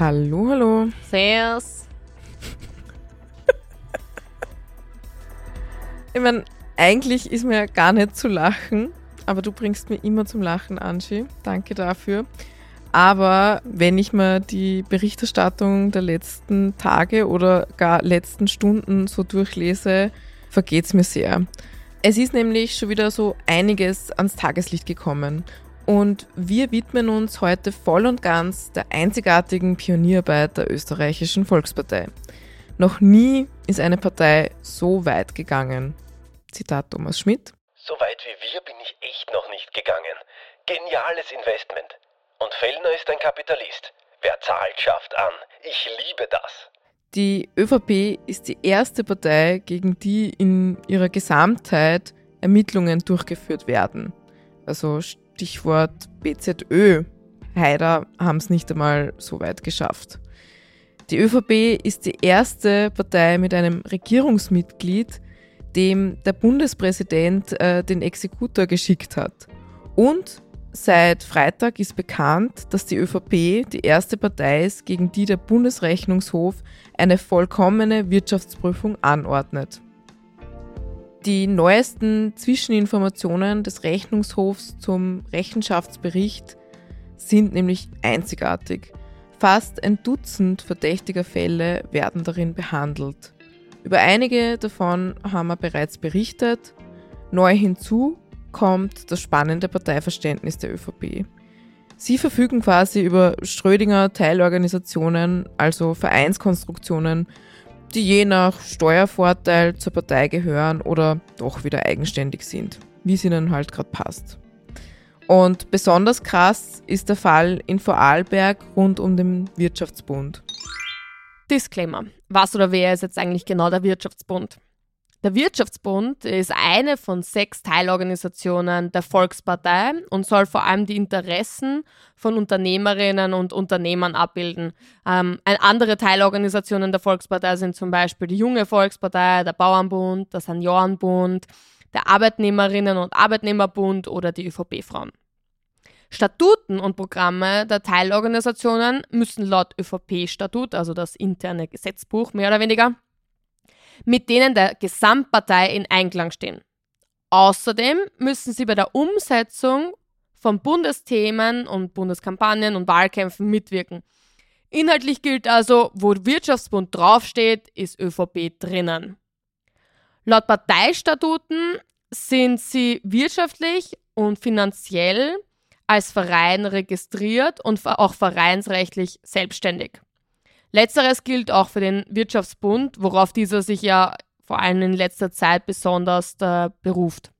Hallo, hallo. Servus. Ich meine, eigentlich ist mir gar nicht zu lachen, aber du bringst mir immer zum Lachen, Angie. Danke dafür. Aber wenn ich mir die Berichterstattung der letzten Tage oder gar letzten Stunden so durchlese, vergeht es mir sehr. Es ist nämlich schon wieder so einiges ans Tageslicht gekommen. Und wir widmen uns heute voll und ganz der einzigartigen Pionierarbeit der österreichischen Volkspartei. Noch nie ist eine Partei so weit gegangen. Zitat Thomas Schmidt. So weit wie wir bin ich echt noch nicht gegangen. Geniales Investment. Und Fellner ist ein Kapitalist. Wer zahlt, schafft an. Ich liebe das. Die ÖVP ist die erste Partei, gegen die in ihrer Gesamtheit Ermittlungen durchgeführt werden. Also Stichwort BZÖ. Haider haben es nicht einmal so weit geschafft. Die ÖVP ist die erste Partei mit einem Regierungsmitglied, dem der Bundespräsident äh, den Exekutor geschickt hat. Und Seit Freitag ist bekannt, dass die ÖVP die erste Partei ist, gegen die der Bundesrechnungshof eine vollkommene Wirtschaftsprüfung anordnet. Die neuesten Zwischeninformationen des Rechnungshofs zum Rechenschaftsbericht sind nämlich einzigartig. Fast ein Dutzend verdächtiger Fälle werden darin behandelt. Über einige davon haben wir bereits berichtet. Neu hinzu kommt das spannende Parteiverständnis der ÖVP. Sie verfügen quasi über Schrödinger Teilorganisationen, also Vereinskonstruktionen, die je nach Steuervorteil zur Partei gehören oder doch wieder eigenständig sind, wie es ihnen halt gerade passt. Und besonders krass ist der Fall in Vorarlberg rund um den Wirtschaftsbund. Disclaimer. Was oder wer ist jetzt eigentlich genau der Wirtschaftsbund? Der Wirtschaftsbund ist eine von sechs Teilorganisationen der Volkspartei und soll vor allem die Interessen von Unternehmerinnen und Unternehmern abbilden. Ähm, andere Teilorganisationen der Volkspartei sind zum Beispiel die Junge Volkspartei, der Bauernbund, der Seniorenbund, der Arbeitnehmerinnen und Arbeitnehmerbund oder die ÖVP-Frauen. Statuten und Programme der Teilorganisationen müssen laut ÖVP-Statut, also das interne Gesetzbuch mehr oder weniger, mit denen der Gesamtpartei in Einklang stehen. Außerdem müssen sie bei der Umsetzung von Bundesthemen und Bundeskampagnen und Wahlkämpfen mitwirken. Inhaltlich gilt also, wo Wirtschaftsbund draufsteht, ist ÖVP drinnen. Laut Parteistatuten sind sie wirtschaftlich und finanziell als Verein registriert und auch vereinsrechtlich selbstständig. Letzteres gilt auch für den Wirtschaftsbund, worauf dieser sich ja vor allem in letzter Zeit besonders äh, beruft.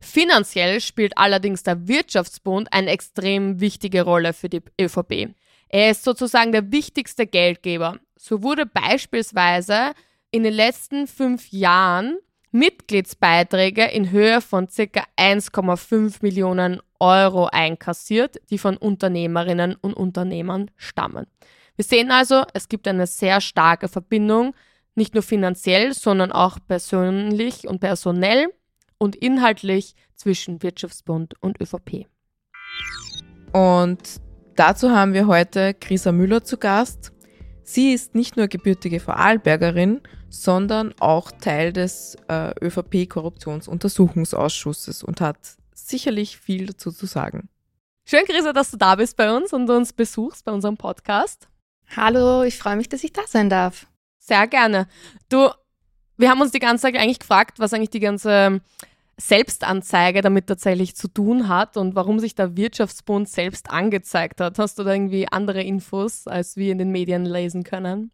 Finanziell spielt allerdings der Wirtschaftsbund eine extrem wichtige Rolle für die ÖVP. Er ist sozusagen der wichtigste Geldgeber. So wurde beispielsweise in den letzten fünf Jahren Mitgliedsbeiträge in Höhe von ca. 1,5 Millionen Euro einkassiert, die von Unternehmerinnen und Unternehmern stammen. Wir sehen also, es gibt eine sehr starke Verbindung, nicht nur finanziell, sondern auch persönlich und personell und inhaltlich zwischen Wirtschaftsbund und ÖVP. Und dazu haben wir heute Grisa Müller zu Gast. Sie ist nicht nur gebürtige Vorarlbergerin, sondern auch Teil des äh, ÖVP-Korruptionsuntersuchungsausschusses und hat sicherlich viel dazu zu sagen. Schön, Grisa, dass du da bist bei uns und uns besuchst bei unserem Podcast. Hallo, ich freue mich, dass ich da sein darf. Sehr gerne. Du, wir haben uns die ganze Zeit eigentlich gefragt, was eigentlich die ganze Selbstanzeige damit tatsächlich zu tun hat und warum sich der Wirtschaftsbund selbst angezeigt hat. Hast du da irgendwie andere Infos, als wir in den Medien lesen können?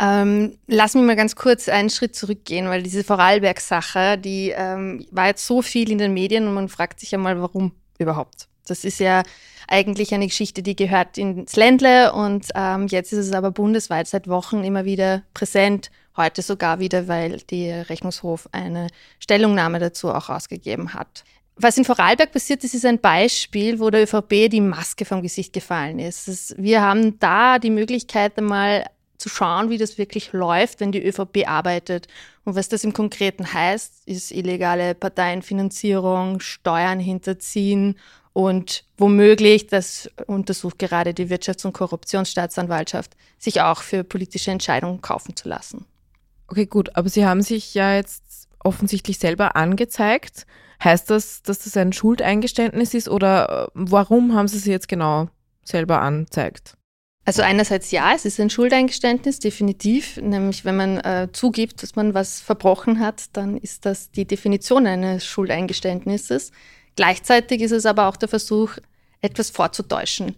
Ähm, lass mich mal ganz kurz einen Schritt zurückgehen, weil diese Vorarlberg-Sache, die ähm, war jetzt so viel in den Medien und man fragt sich ja mal, warum überhaupt. Das ist ja eigentlich eine Geschichte, die gehört ins Ländle und ähm, jetzt ist es aber bundesweit seit Wochen immer wieder präsent. Heute sogar wieder, weil der Rechnungshof eine Stellungnahme dazu auch rausgegeben hat. Was in Vorarlberg passiert ist, ist ein Beispiel, wo der ÖVP die Maske vom Gesicht gefallen ist. Wir haben da die Möglichkeit, einmal zu schauen, wie das wirklich läuft, wenn die ÖVP arbeitet. Und was das im Konkreten heißt, ist illegale Parteienfinanzierung, Steuern hinterziehen Und womöglich, das untersucht gerade die Wirtschafts- und Korruptionsstaatsanwaltschaft, sich auch für politische Entscheidungen kaufen zu lassen. Okay, gut, aber Sie haben sich ja jetzt offensichtlich selber angezeigt. Heißt das, dass das ein Schuldeingeständnis ist oder äh, warum haben Sie sie jetzt genau selber anzeigt? Also einerseits ja, es ist ein Schuldeingeständnis, definitiv. Nämlich wenn man äh, zugibt, dass man was verbrochen hat, dann ist das die Definition eines Schuldeingeständnisses. Gleichzeitig ist es aber auch der Versuch, etwas vorzutäuschen.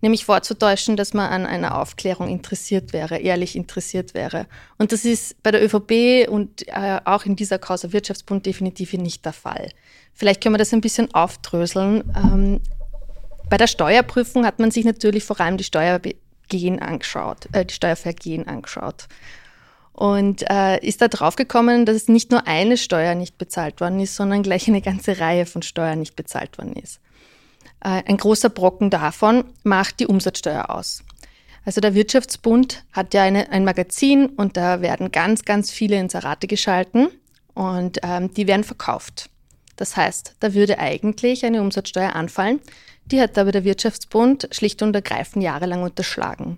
Nämlich vorzutäuschen, dass man an einer Aufklärung interessiert wäre, ehrlich interessiert wäre. Und das ist bei der ÖVP und äh, auch in dieser Causa Wirtschaftsbund definitiv nicht der Fall. Vielleicht können wir das ein bisschen aufdröseln. Ähm, bei der Steuerprüfung hat man sich natürlich vor allem die Steuergehen angeschaut, äh, die Steuervergehen angeschaut. Und äh, ist da draufgekommen, dass nicht nur eine Steuer nicht bezahlt worden ist, sondern gleich eine ganze Reihe von Steuern nicht bezahlt worden ist. Äh, ein großer Brocken davon macht die Umsatzsteuer aus. Also der Wirtschaftsbund hat ja eine, ein Magazin und da werden ganz, ganz viele Inserate geschalten und ähm, die werden verkauft. Das heißt, da würde eigentlich eine Umsatzsteuer anfallen, die hat aber der Wirtschaftsbund schlicht und ergreifend jahrelang unterschlagen.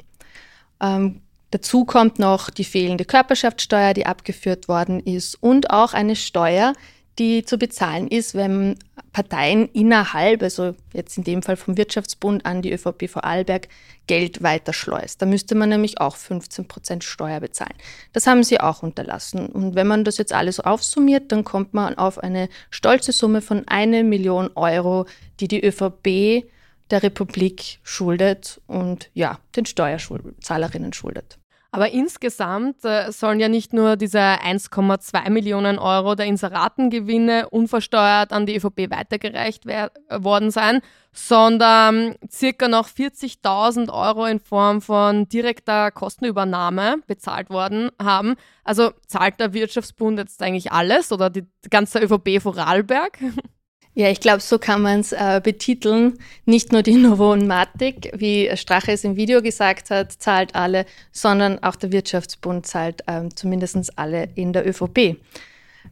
Ähm, dazu kommt noch die fehlende Körperschaftssteuer, die abgeführt worden ist und auch eine Steuer, die zu bezahlen ist, wenn Parteien innerhalb, also jetzt in dem Fall vom Wirtschaftsbund an die ÖVP Vorarlberg, Geld weiterschleust. Da müsste man nämlich auch 15 Prozent Steuer bezahlen. Das haben sie auch unterlassen. Und wenn man das jetzt alles aufsummiert, dann kommt man auf eine stolze Summe von eine Million Euro, die die ÖVP der Republik schuldet und ja, den Steuerzahlerinnen schuldet. Aber insgesamt äh, sollen ja nicht nur diese 1,2 Millionen Euro der Inseratengewinne unversteuert an die ÖVP weitergereicht worden sein, sondern circa noch 40.000 Euro in Form von direkter Kostenübernahme bezahlt worden haben. Also zahlt der Wirtschaftsbund jetzt eigentlich alles oder die ganze ÖVP Vorarlberg? Ja, ich glaube, so kann man es äh, betiteln. Nicht nur die Novomatic, wie Strache es im Video gesagt hat, zahlt alle, sondern auch der Wirtschaftsbund zahlt ähm, zumindest alle in der ÖVP.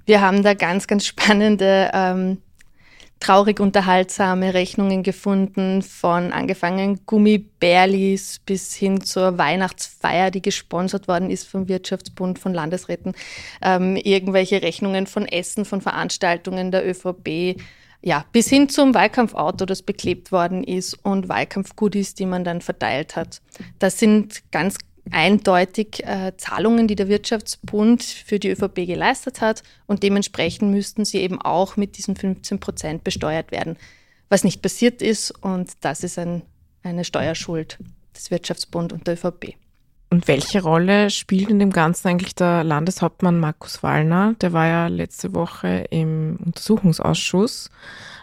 Wir haben da ganz, ganz spannende, ähm, traurig unterhaltsame Rechnungen gefunden, von angefangen Gummibärlis bis hin zur Weihnachtsfeier, die gesponsert worden ist vom Wirtschaftsbund, von Landesräten, ähm, irgendwelche Rechnungen von Essen, von Veranstaltungen der ÖVP, ja, bis hin zum Wahlkampfauto, das beklebt worden ist und Wahlkampfgoodies, die man dann verteilt hat. Das sind ganz eindeutig äh, Zahlungen, die der Wirtschaftsbund für die ÖVP geleistet hat und dementsprechend müssten sie eben auch mit diesen 15 Prozent besteuert werden, was nicht passiert ist und das ist ein, eine Steuerschuld des Wirtschaftsbund und der ÖVP. Und welche Rolle spielt in dem Ganzen eigentlich der Landeshauptmann Markus Wallner? Der war ja letzte Woche im Untersuchungsausschuss.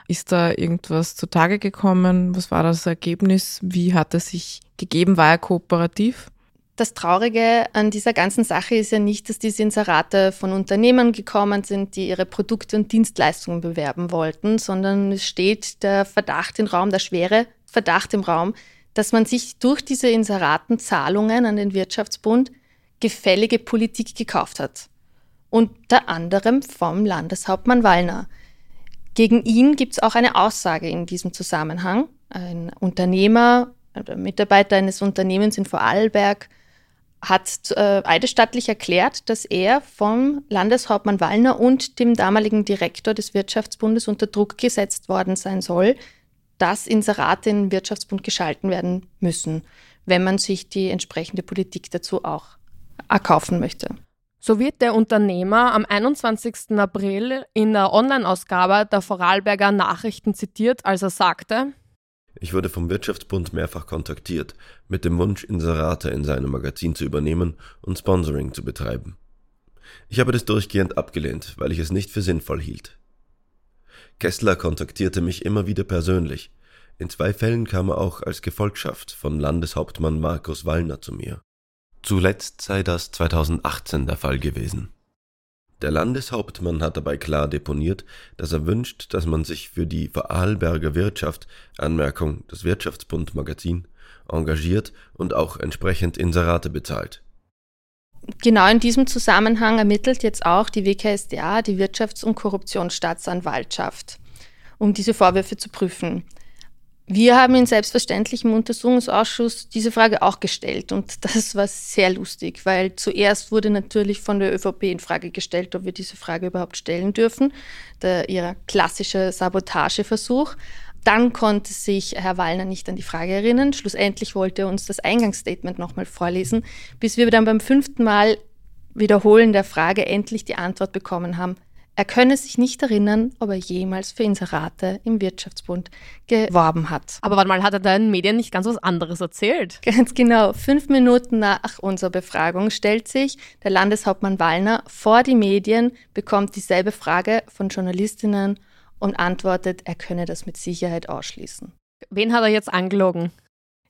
Ist da irgendwas zutage gekommen? Was war das Ergebnis? Wie hat er sich gegeben? War er kooperativ? Das Traurige an dieser ganzen Sache ist ja nicht, dass diese Inserate von Unternehmen gekommen sind, die ihre Produkte und Dienstleistungen bewerben wollten, sondern es steht der Verdacht im Raum, der schwere Verdacht im Raum, dass man sich durch diese Inseratenzahlungen an den Wirtschaftsbund gefällige Politik gekauft hat. Unter anderem vom Landeshauptmann Wallner. Gegen ihn gibt es auch eine Aussage in diesem Zusammenhang. Ein Unternehmer, oder Mitarbeiter eines Unternehmens in Vorarlberg hat äh, eidesstattlich erklärt, dass er vom Landeshauptmann Wallner und dem damaligen Direktor des Wirtschaftsbundes unter Druck gesetzt worden sein soll, dass Inserate im Wirtschaftsbund geschalten werden müssen, wenn man sich die entsprechende Politik dazu auch erkaufen möchte. So wird der Unternehmer am 21. April in der Online-Ausgabe der Vorarlberger Nachrichten zitiert, als er sagte, ich wurde vom Wirtschaftsbund mehrfach kontaktiert, mit dem Wunsch, Inserate in seinem Magazin zu übernehmen und Sponsoring zu betreiben. Ich habe das durchgehend abgelehnt, weil ich es nicht für sinnvoll hielt. Kessler kontaktierte mich immer wieder persönlich. In zwei Fällen kam er auch als Gefolgschaft von Landeshauptmann Markus Wallner zu mir. Zuletzt sei das 2018 der Fall gewesen. Der Landeshauptmann hat dabei klar deponiert, dass er wünscht, dass man sich für die Vorarlberger Wirtschaft, Anmerkung das Wirtschaftsbund Magazin, engagiert und auch entsprechend Inserate bezahlt. Genau in diesem Zusammenhang ermittelt jetzt auch die WKSDA, die Wirtschafts- und Korruptionsstaatsanwaltschaft, um diese Vorwürfe zu prüfen. Wir haben ihn selbstverständlich im Untersuchungsausschuss diese Frage auch gestellt und das war sehr lustig, weil zuerst wurde natürlich von der ÖVP in Frage gestellt, ob wir diese Frage überhaupt stellen dürfen, der, ihrer klassische Sabotageversuch. Dann konnte sich Herr Wallner nicht an die Frage erinnern. Schlussendlich wollte er uns das Eingangsstatement nochmal vorlesen, bis wir dann beim fünften Mal Wiederholen der Frage endlich die Antwort bekommen haben, er könne sich nicht erinnern, ob er jemals für Inserate im Wirtschaftsbund geworben hat. Aber warte mal, hat er da in den Medien nicht ganz was anderes erzählt? Ganz genau. Fünf Minuten nach unserer Befragung stellt sich der Landeshauptmann Wallner vor die Medien, bekommt dieselbe Frage von Journalistinnen und antwortet, er könne das mit Sicherheit ausschließen. Wen hat er jetzt angelogen?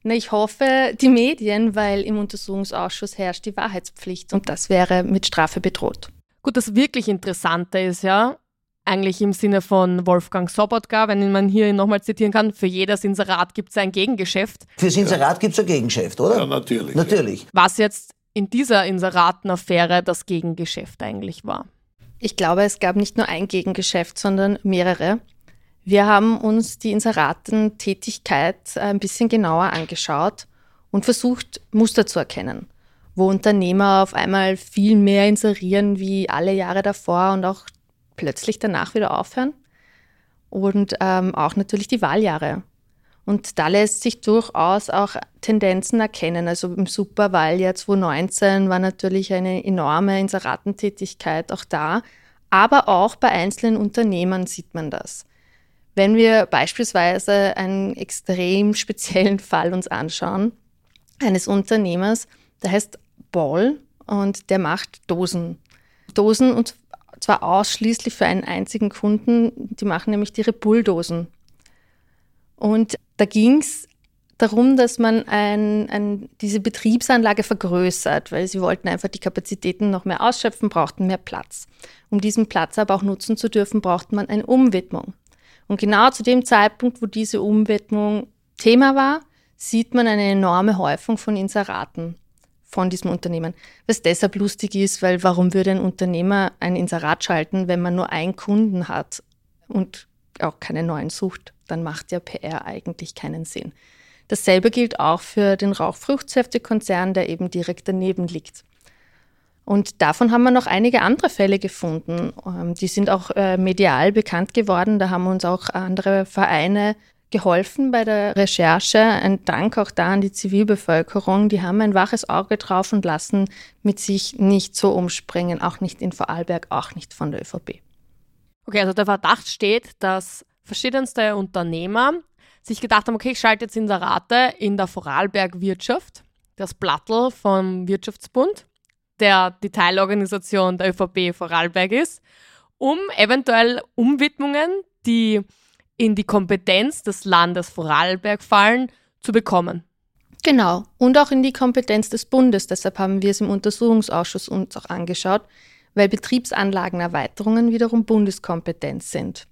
Na, ich hoffe, die Medien, weil im Untersuchungsausschuss herrscht die Wahrheitspflicht und das wäre mit Strafe bedroht. Gut, das wirklich Interessante ist ja, eigentlich im Sinne von Wolfgang Sobotka, wenn man hier nochmal zitieren kann, für jedes Inserat gibt es ein Gegengeschäft. Fürs Inserat gibt es ein Gegengeschäft, oder? Ja, natürlich. Natürlich. Was jetzt in dieser Inseratenaffäre das Gegengeschäft eigentlich war. Ich glaube, es gab nicht nur ein Gegengeschäft, sondern mehrere. Wir haben uns die Inseratentätigkeit ein bisschen genauer angeschaut und versucht, Muster zu erkennen wo Unternehmer auf einmal viel mehr inserieren wie alle Jahre davor und auch plötzlich danach wieder aufhören. Und ähm, auch natürlich die Wahljahre. Und da lässt sich durchaus auch Tendenzen erkennen. Also im Superwahljahr 2019 war natürlich eine enorme Inseratentätigkeit auch da. Aber auch bei einzelnen Unternehmern sieht man das. Wenn wir beispielsweise einen extrem speziellen Fall uns anschauen, eines Unternehmers, der heißt Ball und der macht Dosen. Dosen und zwar ausschließlich für einen einzigen Kunden. Die machen nämlich ihre Bulldosen. Und da ging es darum, dass man ein, ein, diese Betriebsanlage vergrößert, weil sie wollten einfach die Kapazitäten noch mehr ausschöpfen, brauchten mehr Platz. Um diesen Platz aber auch nutzen zu dürfen, braucht man eine Umwidmung. Und genau zu dem Zeitpunkt, wo diese Umwidmung Thema war, sieht man eine enorme Häufung von Inseraten von diesem Unternehmen. Was deshalb lustig ist, weil warum würde ein Unternehmer ein Inserat schalten, wenn man nur einen Kunden hat und auch keine neuen sucht? Dann macht ja PR eigentlich keinen Sinn. Dasselbe gilt auch für den Rauchfruchtsäftekonzern, der eben direkt daneben liegt. Und davon haben wir noch einige andere Fälle gefunden. Ähm, die sind auch äh, medial bekannt geworden. Da haben uns auch andere Vereine geholfen bei der Recherche. Ein Dank auch da an die Zivilbevölkerung. Die haben ein waches Auge drauf und lassen mit sich nicht so umspringen, auch nicht in Vorarlberg, auch nicht von der ÖVP. Okay, also der Verdacht steht, dass verschiedenste Unternehmer sich gedacht haben, okay, ich schalte jetzt Inserate in der Vorarlberg-Wirtschaft, das Blattl vom Wirtschaftsbund, der die Teilorganisation der ÖVP Vorarlberg ist, um eventuell Umwidmungen, die in die Kompetenz des Landes Vorarlberg fallen, zu bekommen. Genau, und auch in die Kompetenz des Bundes. Deshalb haben wir es im Untersuchungsausschuss uns auch angeschaut, weil Betriebsanlagenerweiterungen wiederum Bundeskompetenz sind.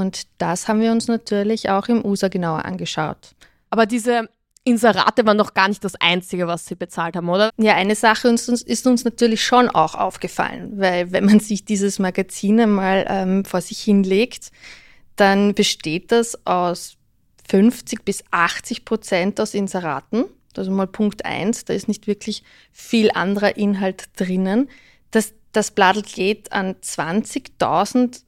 Und das haben wir uns natürlich auch im USA genauer angeschaut. Aber diese Inserate waren doch gar nicht das Einzige, was sie bezahlt haben, oder? Ja, eine Sache ist uns natürlich schon auch aufgefallen, weil wenn man sich dieses Magazin einmal ähm, vor sich hinlegt, dann besteht das aus 50 bis 80 Prozent aus Inseraten. Also mal Punkt eins, da ist nicht wirklich viel anderer Inhalt drinnen. Das, das Bladel geht an 20.000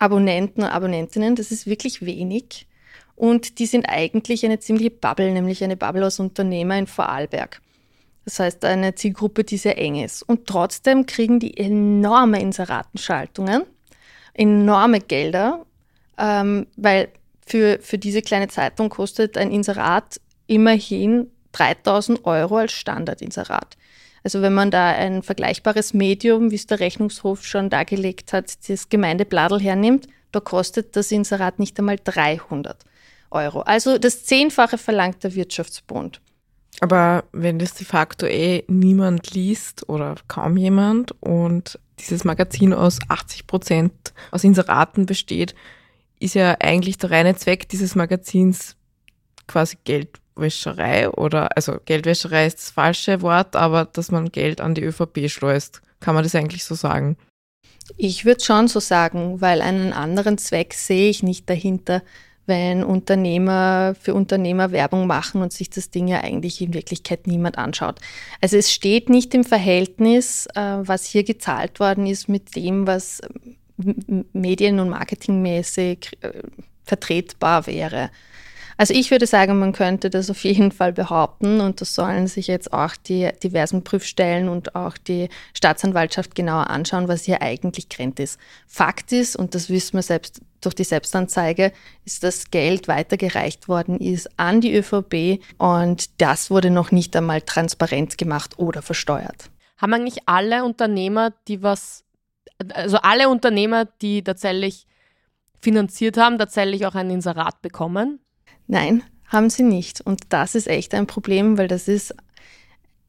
Abonnenten und Abonnentinnen, das ist wirklich wenig. Und die sind eigentlich eine ziemliche Bubble, nämlich eine Bubble aus Unternehmer in Vorarlberg. Das heißt, eine Zielgruppe, die sehr eng ist. Und trotzdem kriegen die enorme Inseratenschaltungen, enorme Gelder ähm, weil für, für diese kleine Zeitung kostet ein Inserat immerhin 3000 Euro als Standardinserat. Also wenn man da ein vergleichbares Medium, wie es der Rechnungshof schon dargelegt hat, das Gemeindebladel hernimmt, da kostet das Inserat nicht einmal 300 Euro. Also das Zehnfache verlangt der Wirtschaftsbund. Aber wenn das de facto eh niemand liest oder kaum jemand und dieses Magazin aus 80 Prozent aus Inseraten besteht, ist ja eigentlich der reine Zweck dieses Magazins quasi Geldwäscherei oder, also Geldwäscherei ist das falsche Wort, aber dass man Geld an die ÖVP schleust. Kann man das eigentlich so sagen? Ich würde schon so sagen, weil einen anderen Zweck sehe ich nicht dahinter. wenn Unternehmer für Unternehmer Werbung machen und sich das Ding ja eigentlich in Wirklichkeit niemand anschaut. Also es steht nicht im Verhältnis, äh, was hier gezahlt worden ist mit dem, was medien- und marketingmäßig äh, vertretbar wäre. Also ich würde sagen, man könnte das auf jeden Fall behaupten und das sollen sich jetzt auch die diversen Prüfstellen und auch die Staatsanwaltschaft genauer anschauen, was hier eigentlich Grenz ist. Fakt ist, und das wissen wir selbst durch die Selbstanzeige, ist, dass Geld weitergereicht worden ist an die ÖVP und das wurde noch nicht einmal transparent gemacht oder versteuert. Haben eigentlich alle Unternehmer, die was, also alle Unternehmer, die tatsächlich finanziert haben, tatsächlich auch ein Inserat bekommen? Nein, haben sie nicht. Und das ist echt ein Problem, weil das ist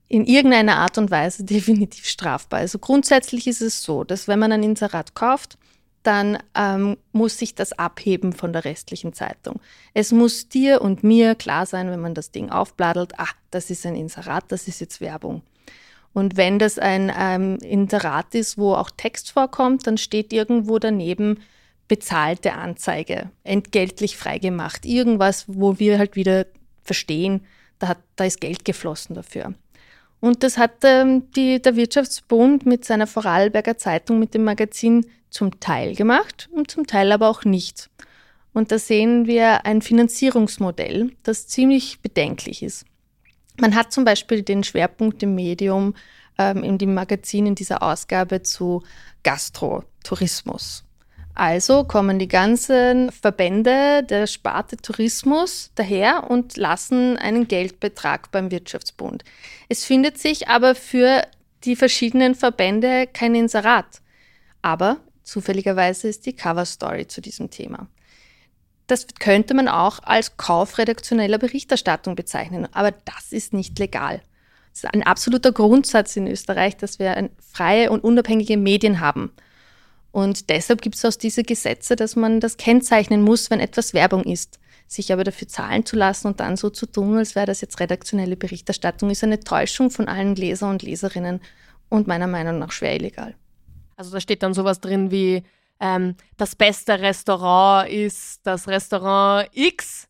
in irgendeiner Art und Weise definitiv strafbar. Also grundsätzlich ist es so, dass wenn man ein Inserat kauft, dann ähm, muss sich das abheben von der restlichen Zeitung. Es muss dir und mir klar sein, wenn man das Ding aufbladelt, ah, das ist ein Inserat, das ist jetzt Werbung. Und wenn das ein ähm, Inserat ist, wo auch Text vorkommt, dann steht irgendwo daneben, bezahlte Anzeige, entgeltlich freigemacht. Irgendwas, wo wir halt wieder verstehen, da, hat, da ist Geld geflossen dafür. Und das hat ähm, die, der Wirtschaftsbund mit seiner Vorarlberger Zeitung, mit dem Magazin zum Teil gemacht und zum Teil aber auch nicht. Und da sehen wir ein Finanzierungsmodell, das ziemlich bedenklich ist. Man hat zum Beispiel den Schwerpunkt im Medium, ähm, in dem Magazin in dieser Ausgabe zu Gastrotourismus. Also kommen die ganzen Verbände der Sparte Tourismus daher und lassen einen Geldbetrag beim Wirtschaftsbund. Es findet sich aber für die verschiedenen Verbände kein Inserat. Aber zufälligerweise ist die Coverstory zu diesem Thema. Das könnte man auch als Kauf redaktioneller Berichterstattung bezeichnen, aber das ist nicht legal. Es ist ein absoluter Grundsatz in Österreich, dass wir freie und unabhängige Medien haben. Und deshalb gibt es auch diese Gesetze, dass man das kennzeichnen muss, wenn etwas Werbung ist. Sich aber dafür zahlen zu lassen und dann so zu tun, als wäre das jetzt redaktionelle Berichterstattung, ist eine Täuschung von allen Leser und Leserinnen und meiner Meinung nach schwer illegal. Also da steht dann sowas drin wie, ähm, das beste Restaurant ist das Restaurant X,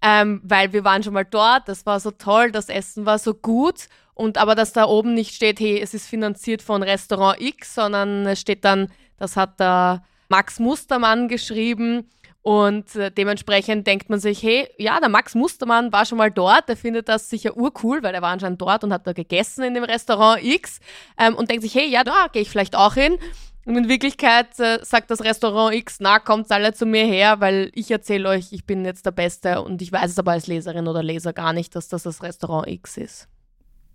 ähm, weil wir waren schon mal dort, das war so toll, das Essen war so gut und aber dass da oben nicht steht, hey, es ist finanziert von Restaurant X, sondern es steht dann das hat der Max Mustermann geschrieben. Und äh, dementsprechend denkt man sich, hey, ja, der Max Mustermann war schon mal dort, der findet das sicher urcool, weil er war anscheinend dort und hat da gegessen in dem Restaurant X ähm, und denkt sich, hey, ja, da gehe ich vielleicht auch hin. Und in Wirklichkeit äh, sagt das Restaurant X, na, kommt alle zu mir her, weil ich erzähle euch, ich bin jetzt der Beste und ich weiß es aber als Leserin oder Leser gar nicht, dass das das Restaurant X ist.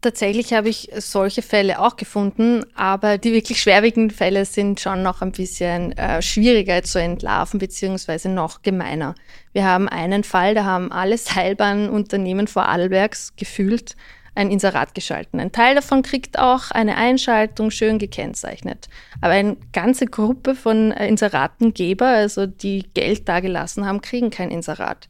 Tatsächlich habe ich solche Fälle auch gefunden, aber die wirklich schwerwiegenden Fälle sind schon noch ein bisschen äh, schwieriger zu entlarven, beziehungsweise noch gemeiner. Wir haben einen Fall, da haben alle Seilbahnunternehmen vor Adelbergs gefühlt ein Inserat geschalten. Ein Teil davon kriegt auch eine Einschaltung schön gekennzeichnet. Aber eine ganze Gruppe von äh, Inseratengeber, also die Geld dagelassen haben, kriegen kein Inserat.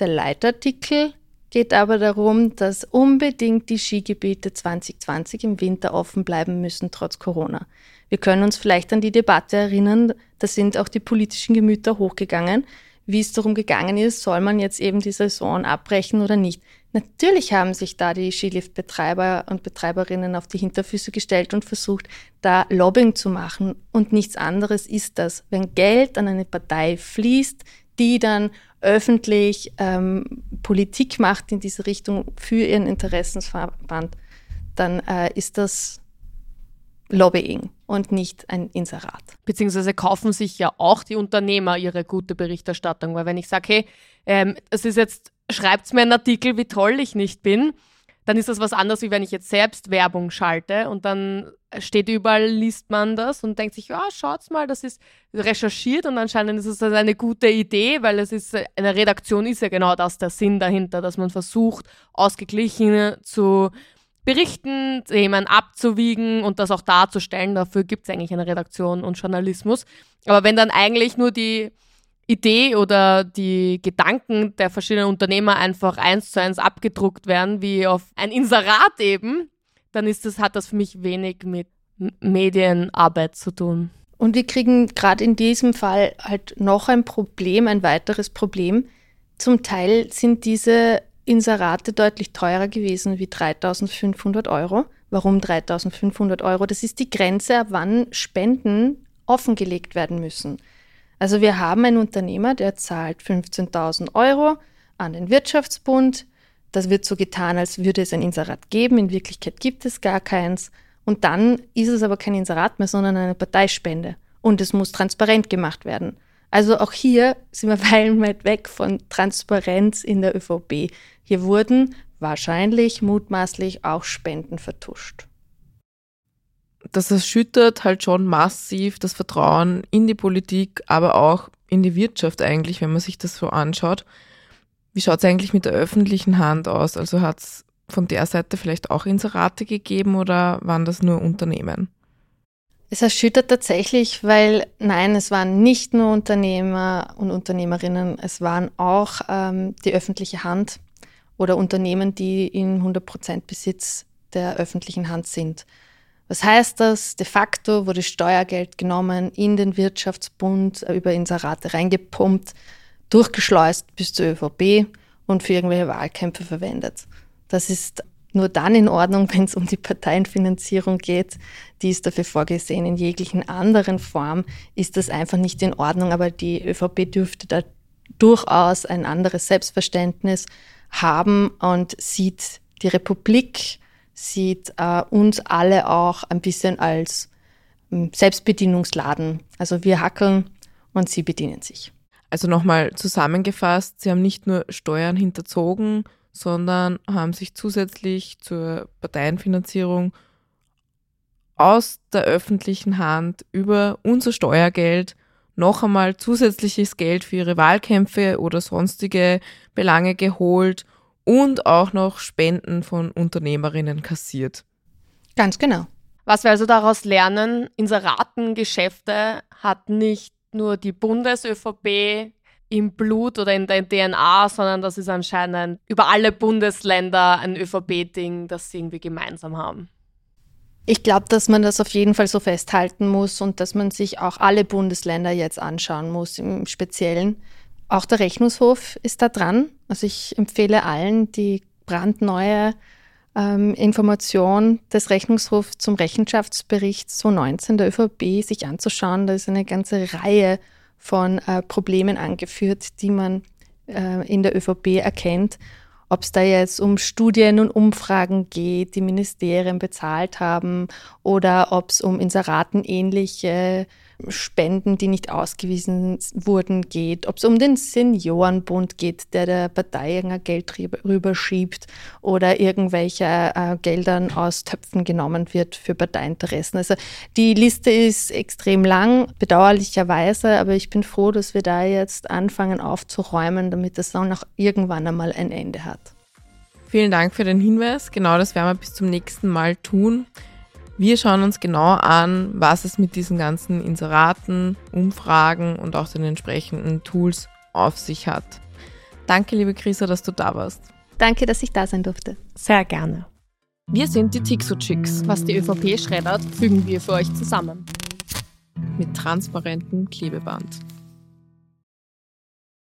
Der Leitartikel geht aber darum, dass unbedingt die Skigebiete 2020 im Winter offen bleiben müssen, trotz Corona. Wir können uns vielleicht an die Debatte erinnern, da sind auch die politischen Gemüter hochgegangen, wie es darum gegangen ist, soll man jetzt eben die Saison abbrechen oder nicht. Natürlich haben sich da die Skiliftbetreiber und Betreiberinnen auf die Hinterfüße gestellt und versucht, da Lobbying zu machen. Und nichts anderes ist das. Wenn Geld an eine Partei fließt, die dann öffentlich ähm, Politik macht in diese Richtung für ihren Interessensverband, dann äh, ist das Lobbying und nicht ein Inserat. Beziehungsweise kaufen sich ja auch die Unternehmer ihre gute Berichterstattung, weil wenn ich sage, hey, ähm, es ist jetzt, schreibt mir einen Artikel, wie toll ich nicht bin, dann ist das was anderes, wie wenn ich jetzt selbst Werbung schalte und dann steht überall, liest man das und denkt sich, ja, schaut's mal, das ist recherchiert und anscheinend ist es eine gute Idee, weil es ist, eine Redaktion ist ja genau das, der Sinn dahinter, dass man versucht, ausgeglichen zu berichten, Themen abzuwiegen und das auch darzustellen. Dafür gibt es eigentlich eine Redaktion und Journalismus. Aber wenn dann eigentlich nur die Idee oder die Gedanken der verschiedenen Unternehmer einfach eins zu eins abgedruckt werden, wie auf ein Inserat eben, dann ist das, hat das für mich wenig mit Medienarbeit zu tun. Und wir kriegen gerade in diesem Fall halt noch ein Problem, ein weiteres Problem. Zum Teil sind diese Inserate deutlich teurer gewesen wie 3500 Euro. Warum 3500 Euro? Das ist die Grenze, ab wann Spenden offengelegt werden müssen. Also wir haben einen Unternehmer, der zahlt 15.000 Euro an den Wirtschaftsbund. Das wird so getan, als würde es ein Inserat geben. In Wirklichkeit gibt es gar keins. Und dann ist es aber kein Inserat mehr, sondern eine Parteispende. Und es muss transparent gemacht werden. Also auch hier sind wir weit weg von Transparenz in der ÖVP. Hier wurden wahrscheinlich, mutmaßlich auch Spenden vertuscht. Das erschüttert halt schon massiv das Vertrauen in die Politik, aber auch in die Wirtschaft eigentlich, wenn man sich das so anschaut. Wie schaut es eigentlich mit der öffentlichen Hand aus? Also hat es von der Seite vielleicht auch Inserate gegeben oder waren das nur Unternehmen? Es erschüttert tatsächlich, weil nein, es waren nicht nur Unternehmer und Unternehmerinnen, es waren auch ähm, die öffentliche Hand oder Unternehmen, die in 100% Besitz der öffentlichen Hand sind. Was heißt das? De facto wurde Steuergeld genommen, in den Wirtschaftsbund äh, über Inserate reingepumpt, durchgeschleust bis zur ÖVP und für irgendwelche Wahlkämpfe verwendet. Das ist nur dann in Ordnung, wenn es um die Parteienfinanzierung geht. Die ist dafür vorgesehen. In jeglichen anderen Form ist das einfach nicht in Ordnung. Aber die ÖVP dürfte da durchaus ein anderes Selbstverständnis haben und sieht die Republik, sieht äh, uns alle auch ein bisschen als äh, Selbstbedienungsladen. Also wir hackeln und sie bedienen sich. Also nochmal zusammengefasst, Sie haben nicht nur Steuern hinterzogen, sondern haben sich zusätzlich zur Parteienfinanzierung aus der öffentlichen Hand über unser Steuergeld noch einmal zusätzliches Geld für ihre Wahlkämpfe oder sonstige Belange geholt und auch noch Spenden von Unternehmerinnen kassiert. Ganz genau. Was wir also daraus lernen, Inseratengeschäfte hat nicht nur die Bundes-ÖVP im Blut oder in der DNA, sondern das ist anscheinend über alle Bundesländer ein ÖVP-Ding, das sie irgendwie gemeinsam haben. Ich glaube, dass man das auf jeden Fall so festhalten muss und dass man sich auch alle Bundesländer jetzt anschauen muss, im Speziellen. Auch der Rechnungshof ist da dran. Also ich empfehle allen die brandneue ähm, Information des Rechnungshofs zum Rechenschaftsbericht 2019 der ÖVP sich anzuschauen. Da ist eine ganze Reihe von äh, Problemen angeführt, die man äh, in der ÖVP erkennt. Ob es da jetzt um Studien und Umfragen geht, die Ministerien bezahlt haben, oder ob es um Inseraten ähnliche Spenden, die nicht ausgewiesen wurden, geht, ob es um den Seniorenbund geht, der der Partei Geld rüberschiebt oder irgendwelche äh, Geldern aus Töpfen genommen wird für Parteiinteressen. Also die Liste ist extrem lang, bedauerlicherweise, aber ich bin froh, dass wir da jetzt anfangen aufzuräumen, damit das dann auch irgendwann einmal ein Ende hat. Vielen Dank für den Hinweis. Genau das werden wir bis zum nächsten Mal tun. Wir schauen uns genau an, was es mit diesen ganzen Inseraten, Umfragen und auch den entsprechenden Tools auf sich hat. Danke, liebe Chrisa, dass du da warst. Danke, dass ich da sein durfte. Sehr gerne. Wir sind die Tixo-Chicks. Was die ÖVP schreddert, fügen wir für euch zusammen. Mit transparentem Klebeband.